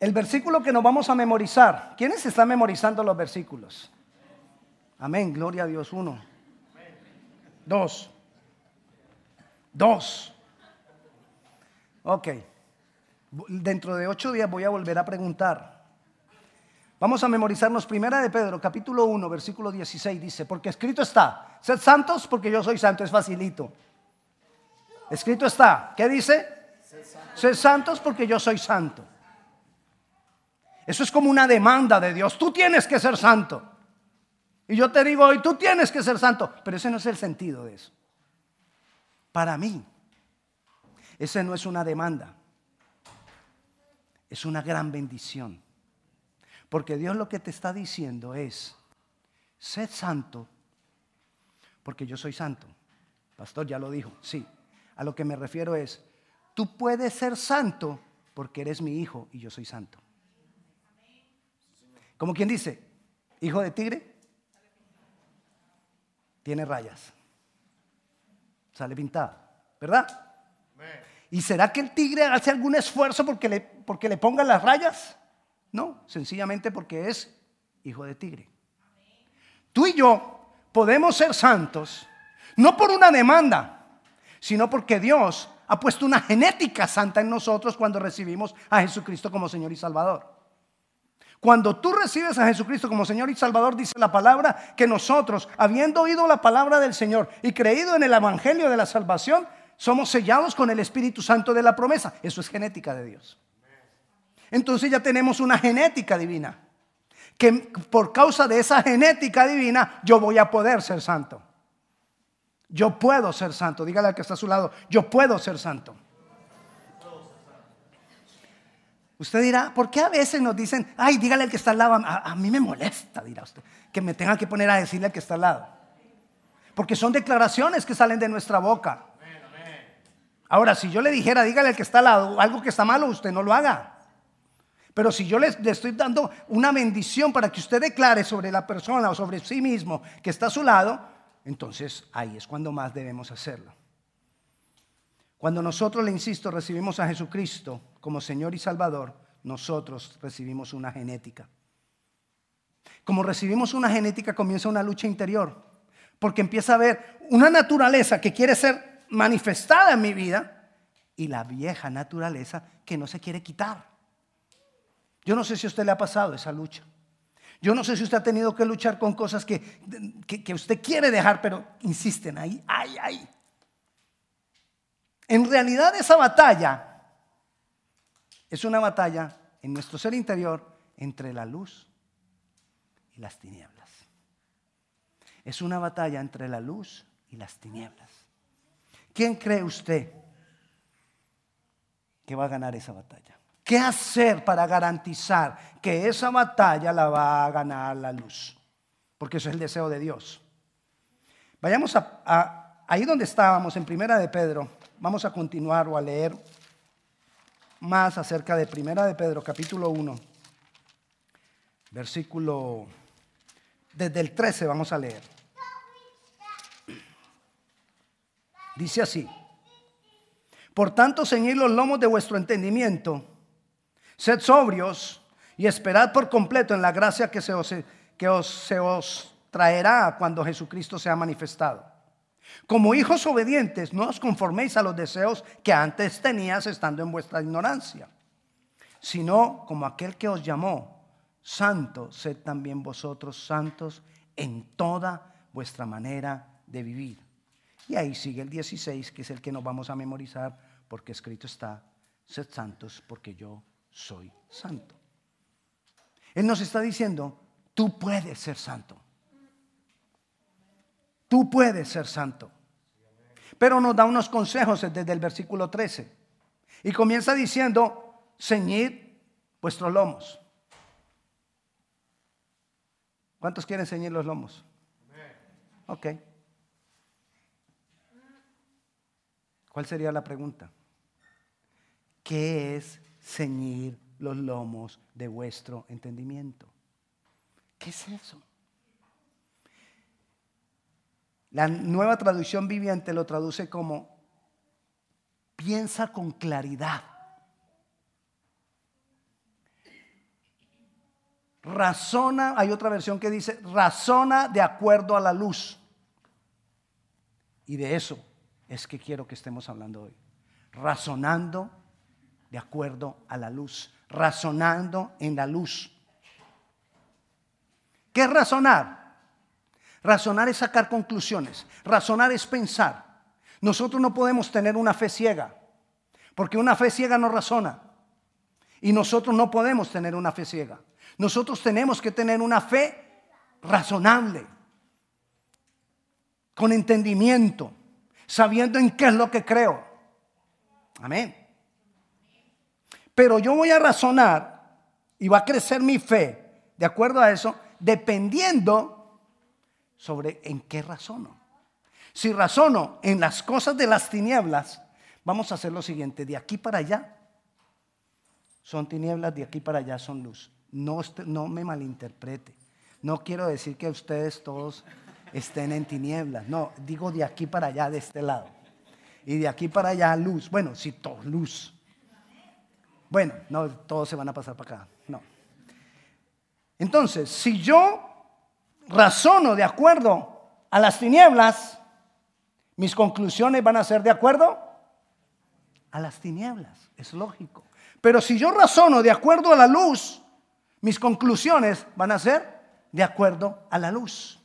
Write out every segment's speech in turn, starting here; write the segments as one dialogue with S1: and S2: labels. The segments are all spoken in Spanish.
S1: El versículo que nos vamos a memorizar. ¿Quiénes están memorizando los versículos? Amén, gloria a Dios. Uno. Dos. Dos. Ok. Dentro de ocho días voy a volver a preguntar. Vamos a memorizarnos primera de Pedro, capítulo 1, versículo 16. Dice, porque escrito está, sed santos porque yo soy santo. Es facilito. Escrito está. ¿Qué dice? Sed santos porque yo soy santo. Eso es como una demanda de Dios. Tú tienes que ser santo. Y yo te digo hoy, tú tienes que ser santo. Pero ese no es el sentido de eso. Para mí, ese no es una demanda. Es una gran bendición. Porque Dios lo que te está diciendo es, sed santo, porque yo soy santo. Pastor ya lo dijo, sí. A lo que me refiero es, tú puedes ser santo porque eres mi hijo y yo soy santo. Como quien dice, hijo de tigre, tiene rayas. Sale pintada, ¿verdad? ¿Y será que el tigre hace algún esfuerzo porque le, porque le pongan las rayas? No, sencillamente porque es hijo de tigre. Tú y yo podemos ser santos, no por una demanda, sino porque Dios ha puesto una genética santa en nosotros cuando recibimos a Jesucristo como Señor y Salvador. Cuando tú recibes a Jesucristo como Señor y Salvador, dice la palabra que nosotros, habiendo oído la palabra del Señor y creído en el Evangelio de la salvación, somos sellados con el Espíritu Santo de la promesa. Eso es genética de Dios. Entonces ya tenemos una genética divina. Que por causa de esa genética divina yo voy a poder ser santo. Yo puedo ser santo. Dígale al que está a su lado, yo puedo ser santo. Usted dirá, ¿por qué a veces nos dicen, ay, dígale al que está al lado? A, mí me molesta, dirá usted, que me tenga que poner a decirle al que está al lado. Porque son declaraciones que salen de nuestra boca. Ahora, si yo le dijera, dígale al que está al lado, algo que está malo, usted no lo haga. Pero si yo le, estoy dando una bendición para que usted declare sobre la persona o sobre sí mismo que está a su lado, entonces ahí es cuando más debemos hacerlo. Cuando nosotros, le insisto, recibimos a Jesucristo como Señor y Salvador, nosotros recibimos una genética. Como recibimos una genética, comienza una lucha interior, porque empieza a haber una naturaleza que quiere ser manifestada en mi vida y la vieja naturaleza que no se quiere quitar. Yo no sé si usted le ha pasado esa lucha. Yo no sé si usted ha tenido que luchar con cosas que, que, usted quiere dejar, pero insisten ahí, ay, ay. En realidad esa batalla es una batalla en nuestro ser interior entre la luz y las tinieblas. Es una batalla entre la luz y las tinieblas. ¿Quién cree usted que va a ganar esa batalla? ¿Qué hacer para garantizar que esa batalla la va a ganar la luz? Porque eso es el deseo de Dios. Vayamos a, ahí donde estábamos, en Primera de Pedro, Vamos a continuar o a leer más acerca de Primera de Pedro, capítulo 1, versículo, desde el 13 vamos a leer. Dice así, por tanto, ceñid los lomos de vuestro entendimiento, sed sobrios y esperad por completo en la gracia que se os, que os, se os traerá cuando Jesucristo sea manifestado. Como hijos obedientes, no os conforméis a los deseos que antes tenías estando en vuestra ignorancia, sino como aquel que os llamó, santo, sed también vosotros santos en toda vuestra manera de vivir. Y ahí sigue el 16, que es el que nos vamos a memorizar, porque escrito está, sed santos porque yo soy santo. Él nos está diciendo, tú puedes ser santo. Tú puedes ser santo. Pero nos da unos consejos desde el versículo 13. Y comienza diciendo, ceñid vuestros lomos. ¿Cuántos quieren ceñir los lomos? Ok. ¿Cuál sería la pregunta? ¿Qué es ceñir los lomos de vuestro entendimiento? ¿Qué es eso? La nueva traducción viviente lo traduce como piensa con claridad. Razona, hay otra versión que dice, razona de acuerdo a la luz. Y de eso es que quiero que estemos hablando hoy. Razonando de acuerdo a la luz. Razonando en la luz. ¿Qué es razonar? Razonar es sacar conclusiones. Razonar es pensar. Nosotros no podemos tener una fe ciega, porque una fe ciega no razona. Y nosotros no podemos tener una fe ciega. Nosotros tenemos que tener una fe razonable, con entendimiento, sabiendo en qué es lo que creo. Amén. Pero yo voy a razonar y va a crecer mi fe, de acuerdo a eso, dependiendo sobre en qué razono. Si razono en las cosas de las tinieblas, vamos a hacer lo siguiente, de aquí para allá son tinieblas, de aquí para allá son luz. No, no me malinterprete. No quiero decir que ustedes todos estén en tinieblas. No, digo de aquí para allá, de este lado. Y de aquí para allá, luz. Bueno, sí, todo, luz. Bueno, no, todos se van a pasar para acá. No. Entonces, si yo razono de acuerdo a las tinieblas, mis conclusiones van a ser de acuerdo a las tinieblas. Es lógico. Pero si yo razono de acuerdo a la luz, mis conclusiones van a ser de acuerdo a la luz.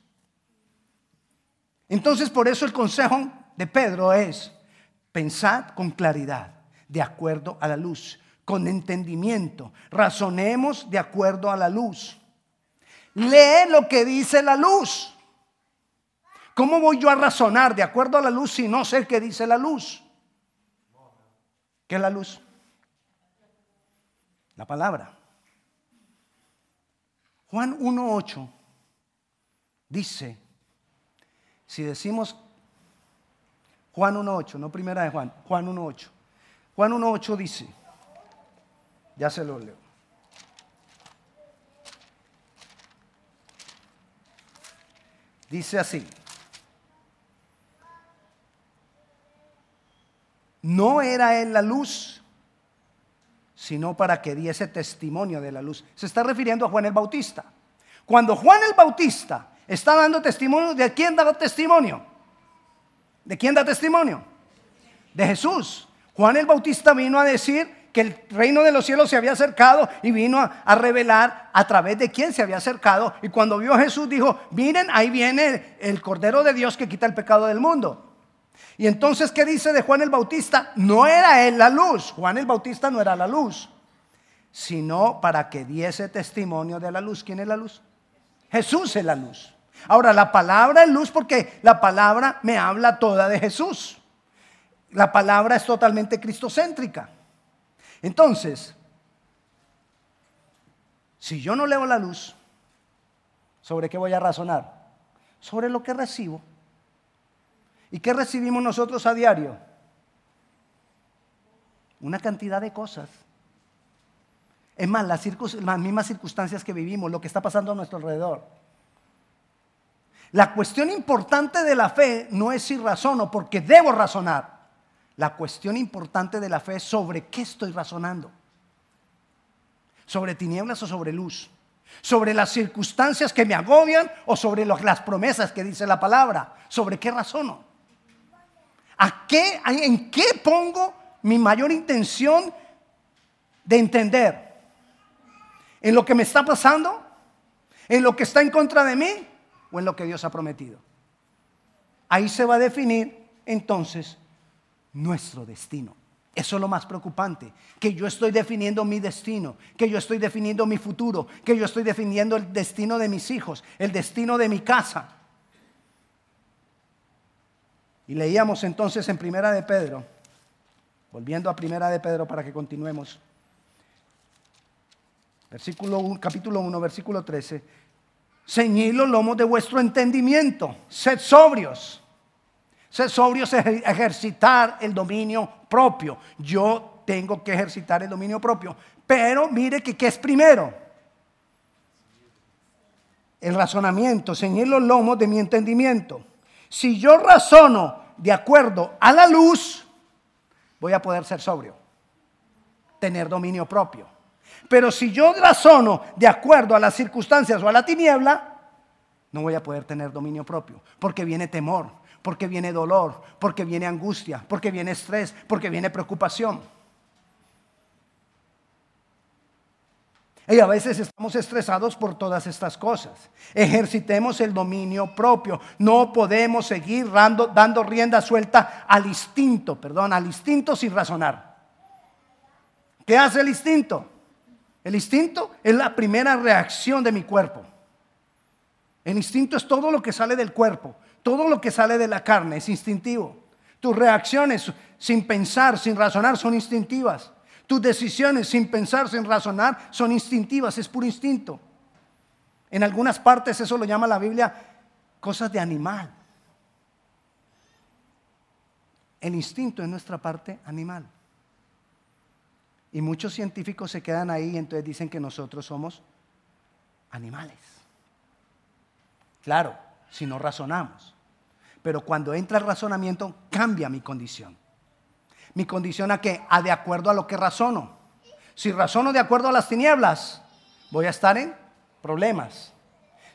S1: Entonces, por eso el consejo de Pedro es, pensad con claridad, de acuerdo a la luz, con entendimiento, razonemos de acuerdo a la luz. Lee lo que dice la luz. ¿Cómo voy yo a razonar de acuerdo a la luz si no sé qué dice la luz? ¿Qué es la luz? La palabra. Juan 1.8 dice, si decimos Juan 1.8, no primera de Juan, Juan 1.8. Juan 1.8 dice, ya se lo leo. Dice así, no era él la luz, sino para que diese testimonio de la luz. Se está refiriendo a Juan el Bautista. Cuando Juan el Bautista está dando testimonio, ¿de quién da testimonio? ¿De quién da testimonio? De Jesús. Juan el Bautista vino a decir que el reino de los cielos se había acercado y vino a, revelar a través de quién se había acercado. Y cuando vio a Jesús dijo, miren, ahí viene el Cordero de Dios que quita el pecado del mundo. Y entonces, ¿qué dice de Juan el Bautista? No era él la luz. Juan el Bautista no era la luz, sino para que diese testimonio de la luz. ¿Quién es la luz? Jesús es la luz. Ahora, la palabra es luz porque la palabra me habla toda de Jesús. La palabra es totalmente cristocéntrica. Entonces, si yo no leo la luz, ¿sobre qué voy a razonar? Sobre lo que recibo. ¿Y qué recibimos nosotros a diario? Una cantidad de cosas. Es más, las, mismas circunstancias que vivimos, lo que está pasando a nuestro alrededor. La cuestión importante de la fe no es si razono, porque debo razonar. La cuestión importante de la fe es sobre qué estoy razonando. Sobre tinieblas o sobre luz. Sobre las circunstancias que me agobian o sobre las promesas que dice la palabra. ¿Sobre qué razono? ¿A qué, ¿En qué pongo mi mayor intención de entender? ¿En lo que me está pasando? ¿En lo que está en contra de mí? ¿O en lo que Dios ha prometido? Ahí se va a definir entonces nuestro destino. Eso es lo más preocupante, que yo estoy definiendo mi destino, que yo estoy definiendo mi futuro, que yo estoy definiendo el destino de mis hijos, el destino de mi casa. Y leíamos entonces en Primera de Pedro, volviendo a Primera de Pedro para que continuemos. Versículo 1, capítulo 1, versículo 13. Ceñid los lomos de vuestro entendimiento, sed sobrios. Sed sobrios es ejercitar el dominio propio. Yo tengo que ejercitar el dominio propio. Pero mire que ¿qué es primero? El razonamiento, ceñir los lomos de mi entendimiento Si yo razono de acuerdo a la luz, voy a poder ser sobrio, tener dominio propio. Pero si yo razono de acuerdo a las circunstancias o a la tiniebla, no voy a poder tener dominio propio, porque viene temor, porque viene dolor, porque viene angustia, porque viene estrés, porque viene preocupación. Y a veces estamos estresados por todas estas cosas. Ejercitemos el dominio propio. No podemos seguir dando, rienda suelta al instinto, perdón, al instinto sin razonar. ¿Qué hace el instinto? El instinto es la primera reacción de mi cuerpo. El instinto es todo lo que sale del cuerpo, todo lo que sale de la carne, es instintivo. Tus reacciones sin pensar, sin razonar, son instintivas. Tus decisiones sin pensar, sin razonar, son instintivas, es puro instinto. En algunas partes eso lo llama la Biblia cosas de animal. El instinto es nuestra parte animal. Y muchos científicos se quedan ahí y entonces dicen que nosotros somos animales. Claro, si no razonamos. Pero cuando entra el razonamiento, cambia mi condición. Mi condición a qué? A de acuerdo a lo que razono. Si razono de acuerdo a las tinieblas, voy a estar en problemas.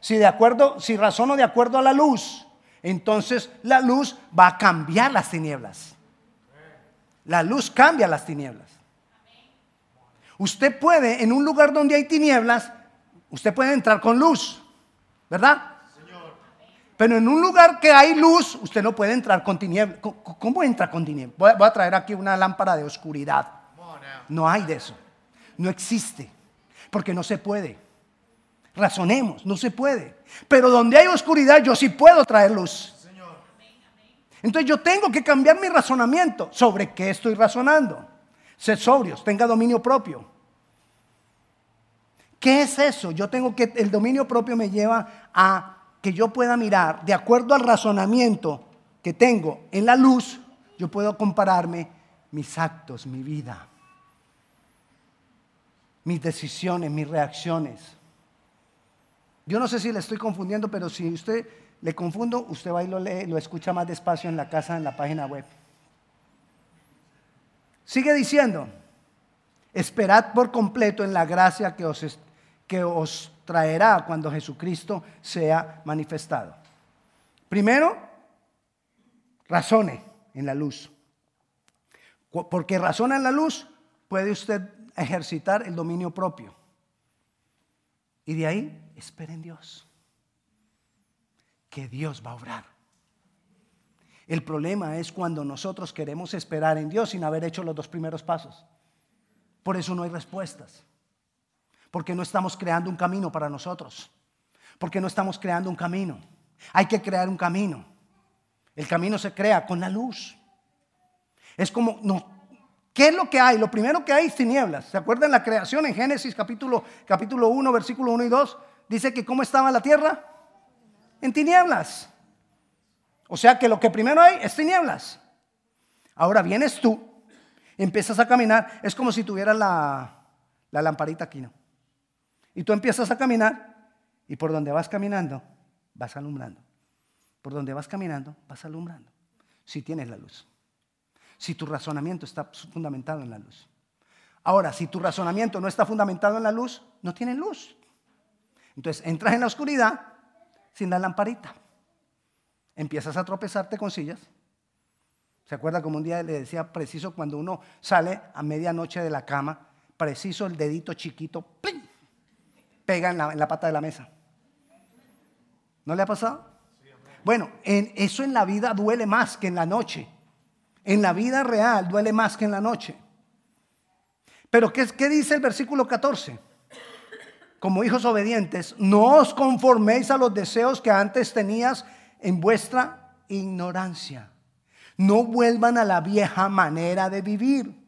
S1: Si de acuerdo, si razono de acuerdo a la luz, entonces la luz va a cambiar las tinieblas. La luz cambia las tinieblas. Usted puede, en un lugar donde hay tinieblas, usted puede entrar con luz, ¿verdad? Pero en un lugar que hay luz, usted no puede entrar con tinieblas. ¿Cómo entra con tinieblas? Voy a traer aquí una lámpara de oscuridad. No hay de eso. No existe. Porque no se puede. Razonemos, no se puede. Pero donde hay oscuridad, yo sí puedo traer luz. Entonces yo tengo que cambiar mi razonamiento. ¿Sobre qué estoy razonando? Sed sobrios, tenga dominio propio. ¿Qué es eso? Yo tengo que, el dominio propio me lleva a que yo pueda mirar, de acuerdo al razonamiento que tengo en la luz, yo puedo compararme mis actos, mi vida, mis decisiones, mis reacciones. Yo no sé si le estoy confundiendo, pero si usted le confundo, usted va y lo lee, lo escucha más despacio en la casa, en la página web. Sigue diciendo, esperad por completo en la gracia que os, que os traerá cuando Jesucristo sea manifestado. Primero, razone en la luz. Porque razona en la luz, puede usted ejercitar el dominio propio. Y de ahí, espere en Dios. Que Dios va a obrar. El problema es cuando nosotros queremos esperar en Dios sin haber hecho los dos primeros pasos. Por eso no hay respuestas. Porque no estamos creando un camino para nosotros. Porque no estamos creando un camino. Hay que crear un camino. El camino se crea con la luz. Es como, no, ¿qué es lo que hay? Lo primero que hay es tinieblas. ¿Se acuerdan la creación en Génesis capítulo, capítulo 1, versículo 1 y 2? Dice que cómo estaba la tierra. En tinieblas. O sea que lo que primero hay es tinieblas. Ahora vienes tú, empiezas a caminar, es como si tuvieras la, la lamparita aquí, ¿no? Y tú empiezas a caminar y por donde vas caminando, vas alumbrando. Por donde vas caminando, vas alumbrando. Si tienes la luz. Si tu razonamiento está fundamentado en la luz. Ahora, si tu razonamiento no está fundamentado en la luz, no tienes luz. Entonces entras en la oscuridad sin la lamparita. Empiezas a tropezarte con sillas. ¿Se acuerda como un día le decía preciso cuando uno sale a medianoche de la cama, preciso el dedito chiquito. Pega en la, pata de la mesa. ¿No le ha pasado? Bueno, en, eso en la vida duele más que en la noche. En la vida real duele más que en la noche. Pero ¿qué, qué dice el versículo 14? Como hijos obedientes, no os conforméis a los deseos que antes tenías en vuestra ignorancia. No vuelvan a la vieja manera de vivir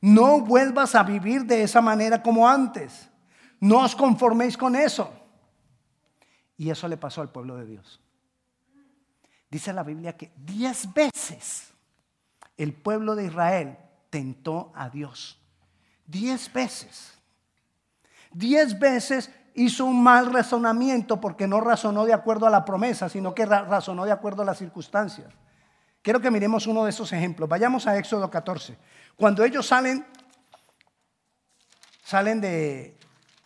S1: no vuelvas a vivir de esa manera como antes. No os conforméis con eso. Y eso le pasó al pueblo de Dios. Dice la Biblia que diez veces el pueblo de Israel tentó a Diez. Diez veces. Diez veces hizo un mal razonamiento porque no razonó de acuerdo a la promesa, sino que razonó de acuerdo a las circunstancias. Quiero que miremos uno de esos ejemplos. Vayamos a Éxodo 14. Cuando ellos salen, salen de,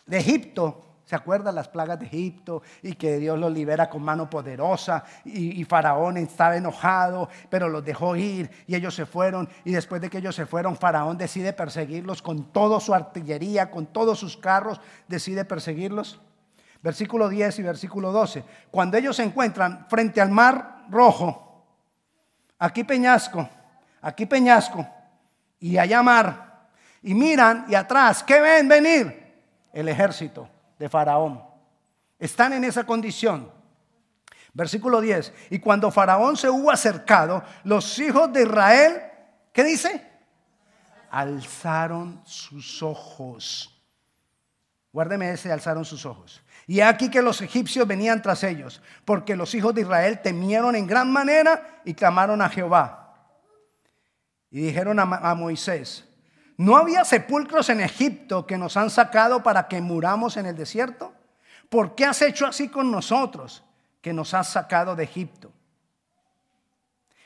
S1: Egipto, ¿Se acuerdan las plagas de Egipto y que Dios los libera con mano poderosa? Y, Faraón estaba enojado, pero los dejó ir y ellos se fueron. Y después de que ellos se fueron, Faraón decide perseguirlos con toda su artillería, con todos sus carros, decide perseguirlos. Versículo 10 y versículo 12. Cuando ellos se encuentran frente al mar rojo, aquí peñasco, aquí peñasco y allá mar, y miran y atrás, ¿qué ven venir? El ejército de Faraón. Están en esa condición. Versículo 10. Y cuando Faraón se hubo acercado, los hijos de Israel, ¿qué dice? Alzaron sus ojos. Guárdeme ese, alzaron sus ojos. Y aquí que los egipcios venían tras ellos, porque los hijos de Israel temieron en gran manera y clamaron a Jehová. Y dijeron a, Moisés, ¿No había sepulcros en Egipto que nos han sacado para que muramos en el desierto? ¿Por qué has hecho así con nosotros que nos has sacado de Egipto?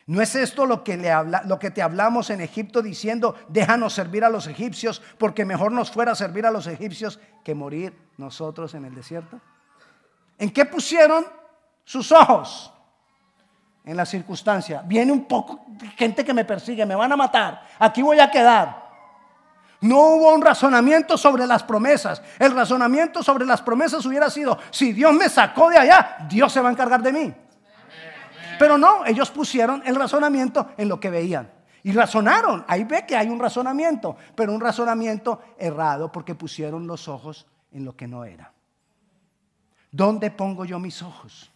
S1: ¿No es esto lo que, le habla, lo que te hablamos en Egipto diciendo, déjanos servir a los egipcios, porque mejor nos fuera servir a los egipcios que morir nosotros en el desierto? ¿En qué pusieron sus ojos? En la circunstancia. Viene un poco gente que me persigue, me van a matar, aquí voy a quedar. No hubo un razonamiento sobre las promesas. El razonamiento sobre las promesas hubiera sido, si Dios me sacó de allá, Dios se va a encargar de mí. Pero no, ellos pusieron el razonamiento en lo que veían. Y razonaron. Ahí ve que hay un razonamiento, pero un razonamiento errado porque pusieron los ojos en lo que no era. ¿Dónde pongo yo mis ojos?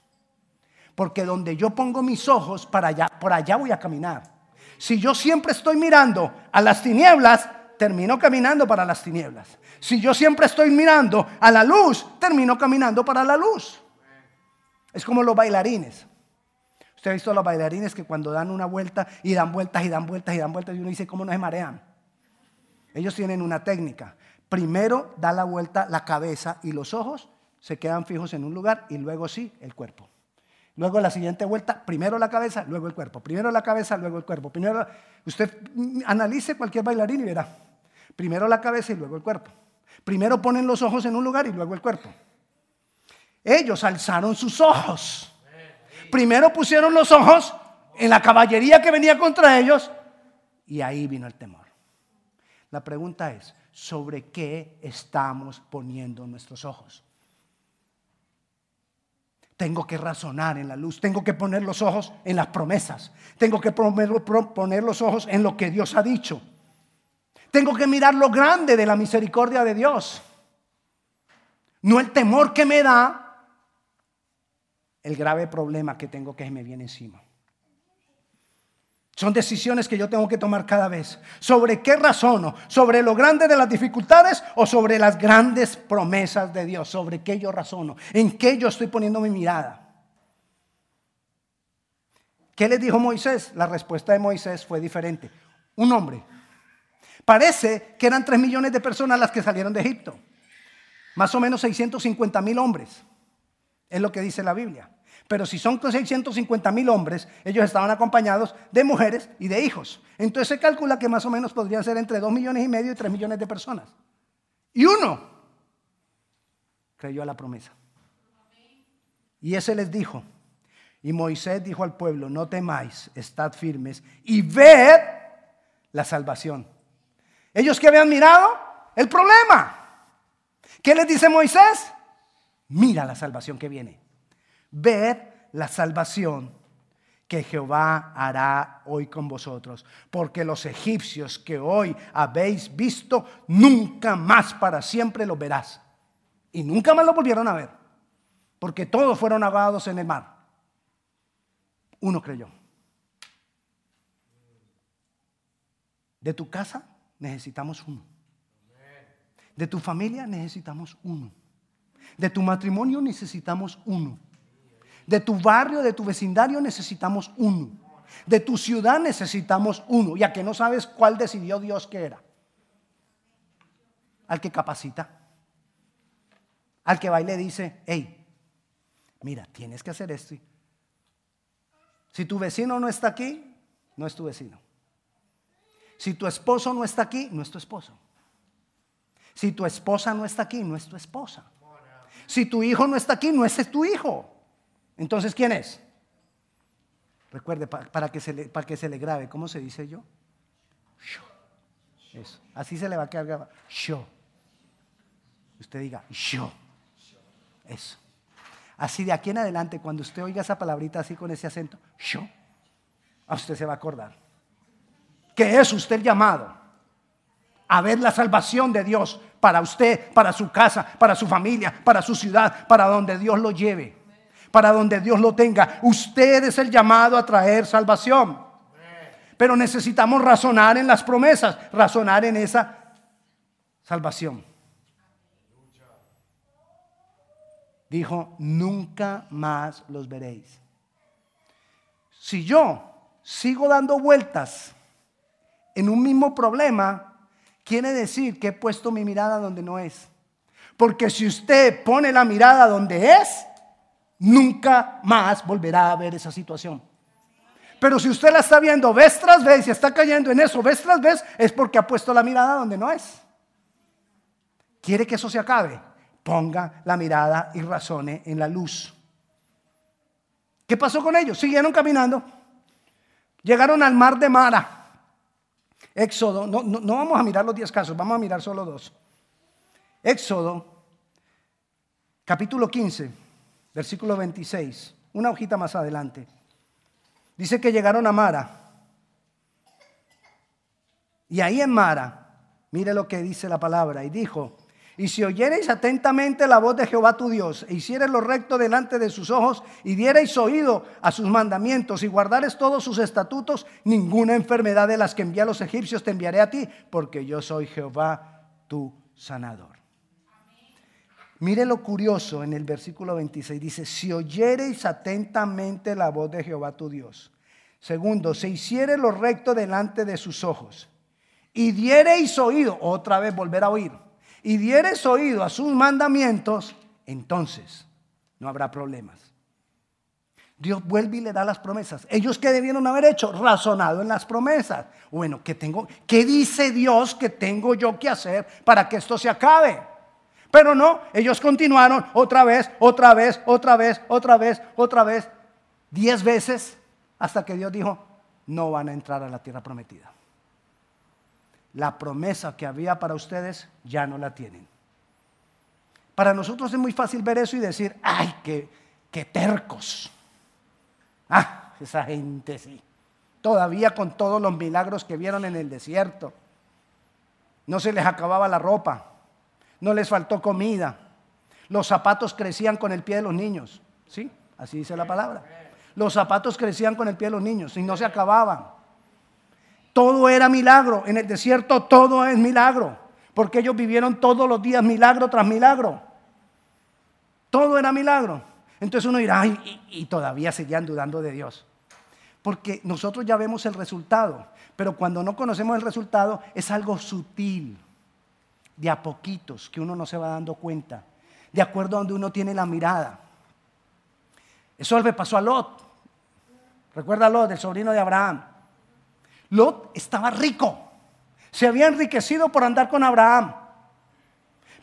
S1: Porque donde yo pongo mis ojos, para allá, por allá voy a caminar. Si yo siempre estoy mirando a las tinieblas, termino caminando para las tinieblas. Si yo siempre estoy mirando a la luz, termino caminando para la luz. Es como los bailarines. Usted ha visto los bailarines que cuando dan una vuelta y dan vueltas y dan vueltas y dan vueltas y uno dice, ¿cómo no se marean? Ellos tienen una técnica. Primero da la vuelta la cabeza y los ojos se quedan fijos en un lugar y luego sí el cuerpo. Luego la siguiente vuelta, primero la cabeza, luego el cuerpo. Primero la cabeza, luego el cuerpo. Primero, usted analice cualquier bailarín y verá. Primero la cabeza y luego el cuerpo. Primero ponen los ojos en un lugar y luego el cuerpo. Ellos alzaron sus ojos. Primero pusieron los ojos en la caballería que venía contra ellos y ahí vino el temor. La pregunta es, ¿sobre qué estamos poniendo nuestros ojos? Tengo que razonar en la luz, tengo que poner los ojos en las promesas, tengo que poner los ojos en lo que Dios ha dicho. Tengo que mirar lo grande de la misericordia de Dios. No el temor que me da, el grave problema que tengo que me viene encima. Son decisiones que yo tengo que tomar cada vez. ¿Sobre qué razono? ¿Sobre lo grande de las dificultades o sobre las grandes promesas de Dios? ¿Sobre qué yo razono? ¿En qué yo estoy poniendo mi mirada? ¿Qué les dijo Moisés? La respuesta de Moisés fue diferente. Un hombre Parece que eran 3 millones de personas las que salieron de Egipto. Más o menos 650 mil hombres. Es lo que dice la Biblia. Pero si son 650 mil hombres, ellos estaban acompañados de mujeres y de hijos. Entonces se calcula que más o menos podrían ser entre 2 millones y medio y 3 millones de personas. Y uno creyó a la promesa. Y ese les dijo, y Moisés dijo al pueblo, no temáis, estad firmes y ved la salvación ellos que habían mirado el problema. ¿Qué les dice Moisés? Mira la salvación que viene. Ved la salvación que Jehová hará hoy con vosotros. Porque los egipcios que hoy habéis visto, nunca más para siempre los verás. Y nunca más lo volvieron a ver. Porque todos fueron ahogados en el mar. Uno creyó. De tu casa necesitamos uno. De tu familia necesitamos uno. De tu matrimonio necesitamos uno. De tu barrio, de tu vecindario necesitamos uno. De tu ciudad necesitamos uno. Ya que no sabes cuál decidió Dios que era. Al que capacita. al que va y le dice, hey, mira, tienes que hacer esto. Si tu vecino no está aquí, no es tu vecino. Si tu esposo no está aquí, no es tu esposo. Si tu esposa no está aquí, no es tu esposa. Si tu hijo no está aquí, no es tu hijo. Entonces, ¿quién es? Recuerde, para, que, se le, para que se le grabe, ¿cómo se dice yo? Eso. Así se le va a quedar grabado. Yo. Usted diga, yo. Eso. Así de aquí en adelante, cuando usted oiga esa palabrita así con ese acento, yo, a usted se va a acordar. Que es usted llamado a ver la salvación de Dios para usted, para su casa, para su familia, para su ciudad, para donde Dios lo lleve, para donde Dios lo tenga. Usted es el llamado a traer salvación. Pero necesitamos razonar en las promesas, razonar en esa salvación. Dijo, nunca más los veréis. Si yo sigo dando vueltas en un mismo problema, quiere decir que he puesto mi mirada donde no es. Porque si usted pone la mirada donde es, nunca más volverá a ver esa situación. Pero si usted la está viendo vez tras vez y está cayendo en eso vez tras vez, es porque ha puesto la mirada donde no es. ¿Quiere que eso se acabe? Ponga la mirada y razone en la luz. ¿Qué pasó con ellos? Siguieron caminando. Llegaron al mar de Mara. Éxodo, no, no, vamos a mirar los 10 casos, vamos a mirar solo dos. Éxodo, capítulo 15, versículo 26, una hojita más adelante. Dice que llegaron a Mara. Y ahí en Mara, mire lo que dice la palabra, y dijo, y si oyereis atentamente la voz de Jehová tu Dios, e hiciereis lo recto delante de sus ojos, y diereis oído a sus mandamientos, y guardares todos sus estatutos, ninguna enfermedad de las que envía a los egipcios te enviaré a ti, porque yo soy Jehová tu sanador. Mire lo curioso en el versículo 26, dice, si oyereis atentamente la voz de Jehová tu Dios. Segundo, se hiciere lo recto delante de sus ojos, y diereis oído, otra vez volver a oír y dieres oído a sus mandamientos, entonces no habrá problemas. Dios vuelve y le da las promesas. Ellos que debieron haber hecho, razonado en las promesas. Bueno, ¿qué tengo? ¿Qué dice Dios que tengo yo que hacer para que esto se acabe? Pero no, ellos continuaron otra vez, otra vez, otra vez, otra vez, otra vez, diez veces, hasta que Dios dijo, no van a entrar a la tierra prometida la promesa que había para ustedes ya no la tienen. Para nosotros es muy fácil ver eso y decir, ay, qué, tercos. Ah, esa gente sí. Todavía con todos los milagros que vieron en el desierto. No se les acababa la ropa, no les faltó comida, los zapatos crecían con el pie de los niños. ¿Sí? Así dice la palabra. Los zapatos crecían con el pie de los niños y no se acababan. Todo era milagro. En el desierto todo es milagro. Porque ellos vivieron todos los días milagro tras milagro. Todo era milagro. Entonces uno dirá, ay, y, todavía seguían dudando de Dios. Porque nosotros ya vemos el resultado. Pero cuando no conocemos el resultado es algo sutil. De a poquitos que uno no se va dando cuenta. De acuerdo a donde uno tiene la mirada. Eso le pasó a Lot. Recuerda a Lot, el sobrino de Abraham. Lot estaba rico. Se había enriquecido por andar con Abraham.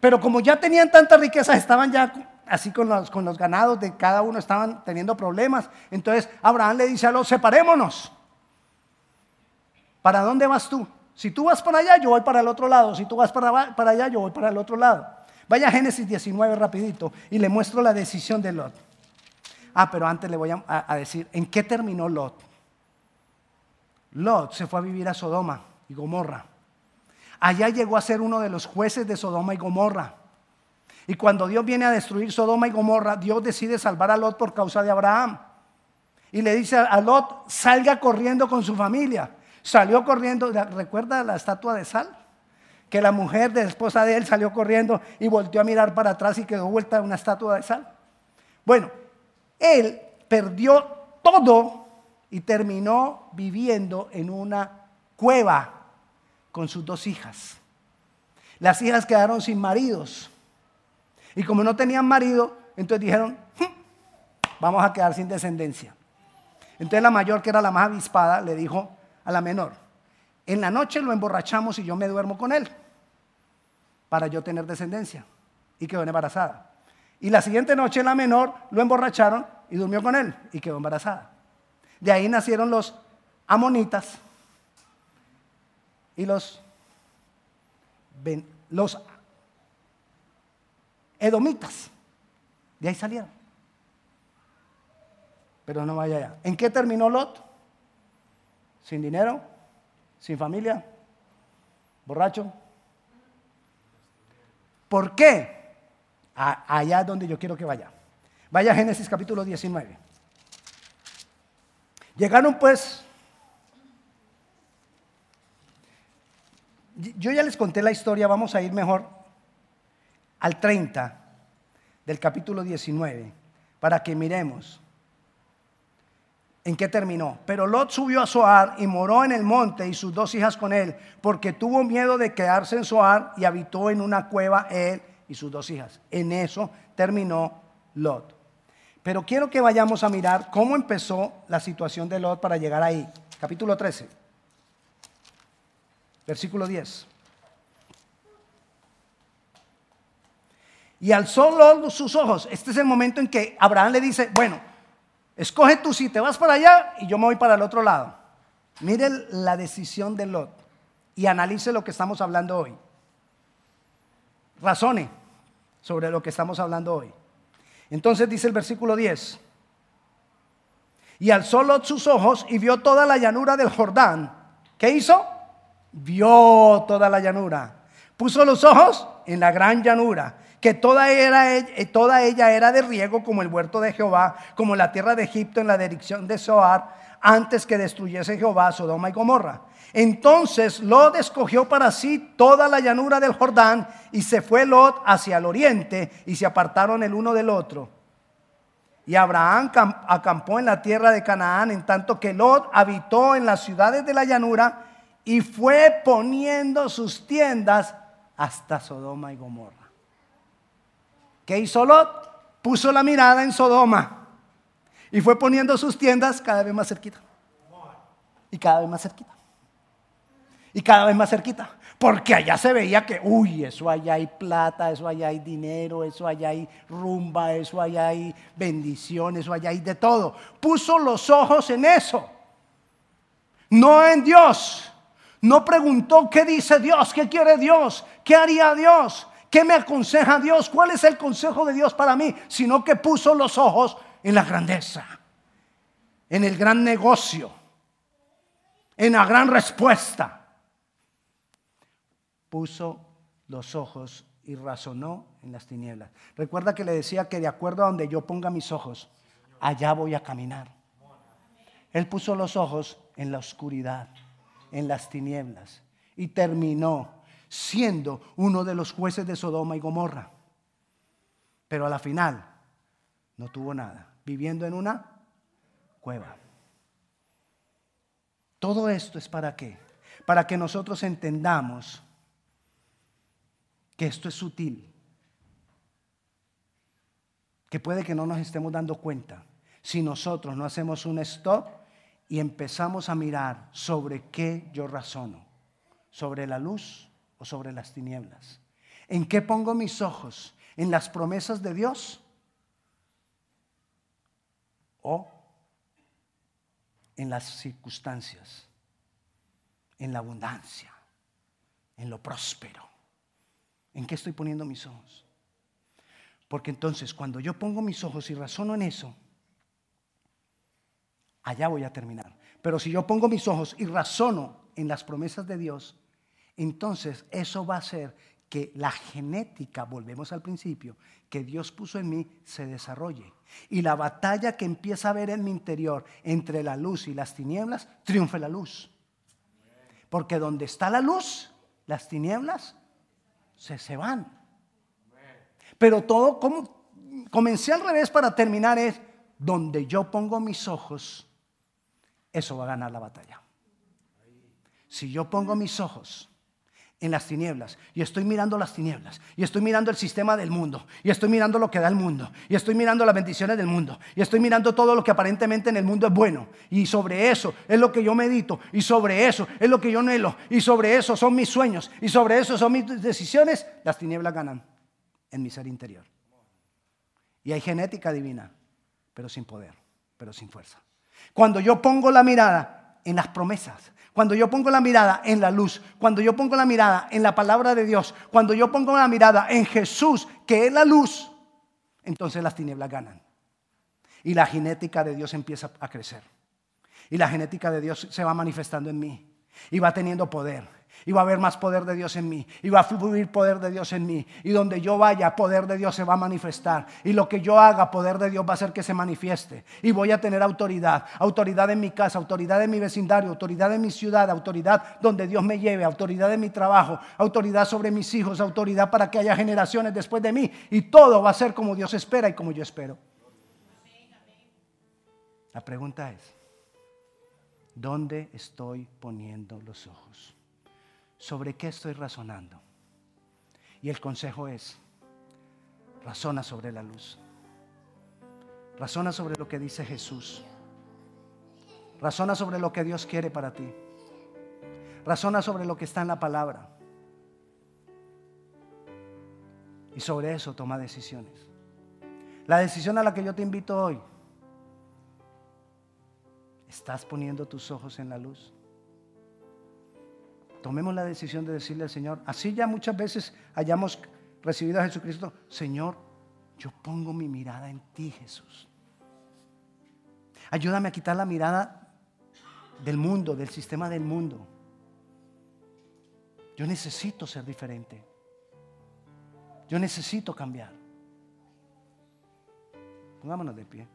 S1: Pero como ya tenían tanta riqueza, estaban ya así con los, con los ganados de cada uno, estaban teniendo problemas. Entonces Abraham le dice a Lot, separémonos. ¿Para dónde vas tú? Si tú vas para allá, yo voy para el otro lado. Si tú vas para, allá, yo voy para el otro lado. Vaya a Génesis 19 rapidito y le muestro la decisión de Lot. Ah, pero antes le voy a decir, ¿en qué terminó Lot? Lot se fue a vivir a Sodoma y Gomorra. Allá llegó a ser uno de los jueces de Sodoma y Gomorra. Y cuando Dios viene a destruir Sodoma y Gomorra, Dios decide salvar a Lot por causa de Abraham. Y le dice a Lot, salga corriendo con su familia. Salió corriendo, ¿recuerda la estatua de sal? Que la mujer de esposa de él salió corriendo y volteó a mirar para atrás y quedó vuelta una estatua de sal. Bueno, él perdió todo y terminó viviendo en una cueva con sus dos hijas. Las hijas quedaron sin maridos. Y como no tenían marido, entonces dijeron, "Hm, vamos a quedar sin descendencia. Entonces la mayor, que era la más avispada, le dijo a la menor, en la noche lo emborrachamos y yo me duermo con él para yo tener descendencia. Y quedó embarazada. Y la siguiente noche la menor lo emborracharon y durmió con él y quedó embarazada. De ahí nacieron los amonitas y los, los edomitas. De ahí salieron. Pero no vaya allá. ¿En qué terminó Lot? Sin dinero, sin familia, borracho. ¿Por qué? Allá donde yo quiero que vaya. Vaya Génesis capítulo 19. Llegaron pues, yo ya les conté la historia, vamos a ir mejor al 30 del capítulo 19 para que miremos en qué terminó. Pero Lot subió a Zoar y moró en el monte y sus dos hijas con él, porque tuvo miedo de quedarse en Zoar y habitó en una cueva él y sus dos hijas. En eso terminó Lot. Pero quiero que vayamos a mirar cómo empezó la situación de Lot para llegar ahí. Capítulo 13, versículo 10. Y alzó Lot sus ojos. Este es el momento en que Abraham le dice, bueno, escoge tú si te vas para allá y yo me voy para el otro lado. Mire la decisión de Lot y analice lo que estamos hablando hoy. Razone sobre lo que estamos hablando hoy. Entonces dice el versículo 10. Y alzó Lot sus ojos y vio toda la llanura del Jordán. ¿Qué hizo? Vio toda la llanura. Puso los ojos en la gran llanura, que toda, era, eh, toda ella era de riego como el huerto de Jehová, como la tierra de Egipto en la dirección de Zoar, antes que destruyese Jehová Sodoma y Gomorra. Entonces Lot escogió para sí toda la llanura del Jordán y se fue Lot hacia el oriente y se apartaron el uno del otro. Y Abraham cam- acampó en la tierra de Canaán, en tanto que Lot habitó en las ciudades de la llanura y fue poniendo sus tiendas hasta Sodoma y Gomorra. ¿Qué hizo Lot? Puso la mirada en Sodoma y fue poniendo sus tiendas cada vez más cerquita. Y cada vez más cerquita. Y cada vez más cerquita. Porque allá se veía que, uy, eso allá hay plata, eso allá hay dinero, eso allá hay rumba, eso allá hay bendición, eso allá hay de todo. Puso los ojos en eso. No en Dios. No preguntó qué dice Dios, qué quiere Dios, qué haría Dios, qué me aconseja Dios, cuál es el consejo de Dios para mí, sino que puso los ojos en la grandeza, en el gran negocio, en la gran respuesta puso los ojos y razonó en las tinieblas. Recuerda que le decía que de acuerdo a donde yo ponga mis ojos, allá voy a caminar. Él puso los ojos en la oscuridad, en las tinieblas, y terminó siendo uno de los jueces de Sodoma y Gomorra. Pero a la final no tuvo nada, viviendo en una cueva. Todo esto es para qué? Para que nosotros entendamos que esto es sutil, que puede que no nos estemos dando cuenta si nosotros no hacemos un stop y empezamos a mirar sobre qué yo razono, sobre la luz o sobre las tinieblas. ¿En qué pongo mis ojos? ¿En las promesas de Dios? ¿O en las circunstancias? ¿En la abundancia? ¿En lo próspero? ¿En qué estoy poniendo mis ojos? Porque entonces cuando yo pongo mis ojos y razono en eso, allá voy a terminar. Pero si yo pongo mis ojos y razono en las promesas de Dios, entonces eso va a hacer que la genética, volvemos al principio, que Dios puso en mí se desarrolle. Y la batalla que empieza a haber en mi interior entre la luz y las tinieblas, triunfe la luz. Porque donde está la luz, las tinieblas se, se van. Pero todo, como comencé al revés para terminar, es donde yo pongo mis ojos, eso va a ganar la batalla. Si yo pongo mis ojos en las tinieblas. Y estoy mirando las tinieblas. Y estoy mirando el sistema del mundo. Y estoy mirando lo que da el mundo. Y estoy mirando las bendiciones del mundo. Y estoy mirando todo lo que aparentemente en el mundo es bueno. Y sobre eso es lo que yo medito. Y sobre eso es lo que yo anhelo. Y sobre eso son mis sueños. Y sobre eso son mis decisiones, las tinieblas ganan en mi ser interior. Y hay genética divina, pero sin poder, pero sin fuerza. Cuando yo pongo la mirada en las promesas, cuando yo pongo la mirada en la luz, cuando yo pongo la mirada en la palabra de Dios, cuando yo pongo la mirada en Jesús, que es la luz, entonces las tinieblas ganan. Y la genética de Dios empieza a crecer. Y la genética de Dios se va manifestando en mí. Y va teniendo poder. Y va a haber más poder de Dios en mí. Y va a fluir poder de Dios en mí. Y donde yo vaya, poder de Dios se va a manifestar. Y lo que yo haga, poder de Dios va a hacer que se manifieste. Y voy a tener autoridad. Autoridad en mi casa, autoridad en mi vecindario, autoridad en mi ciudad, autoridad donde Dios me lleve, autoridad en mi trabajo, autoridad sobre mis hijos, autoridad para que haya generaciones después de mí. Y todo va a ser como Dios espera y como yo espero. La pregunta es, ¿dónde estoy poniendo los ojos? Sobre qué estoy razonando. Y el consejo es, razona sobre la luz. Razona sobre lo que dice Jesús. Razona sobre lo que Dios quiere para ti. Razona sobre lo que está en la palabra. Y sobre eso toma decisiones. La decisión a la que yo te invito hoy, ¿estás poniendo tus ojos en la luz? Tomemos la decisión de decirle al Señor, así ya muchas veces hayamos recibido a Jesucristo, Señor, yo pongo mi mirada en ti, Jesús. Ayúdame a quitar la mirada del mundo, del sistema del mundo. Yo necesito ser diferente. Yo necesito cambiar. Pongámonos de pie.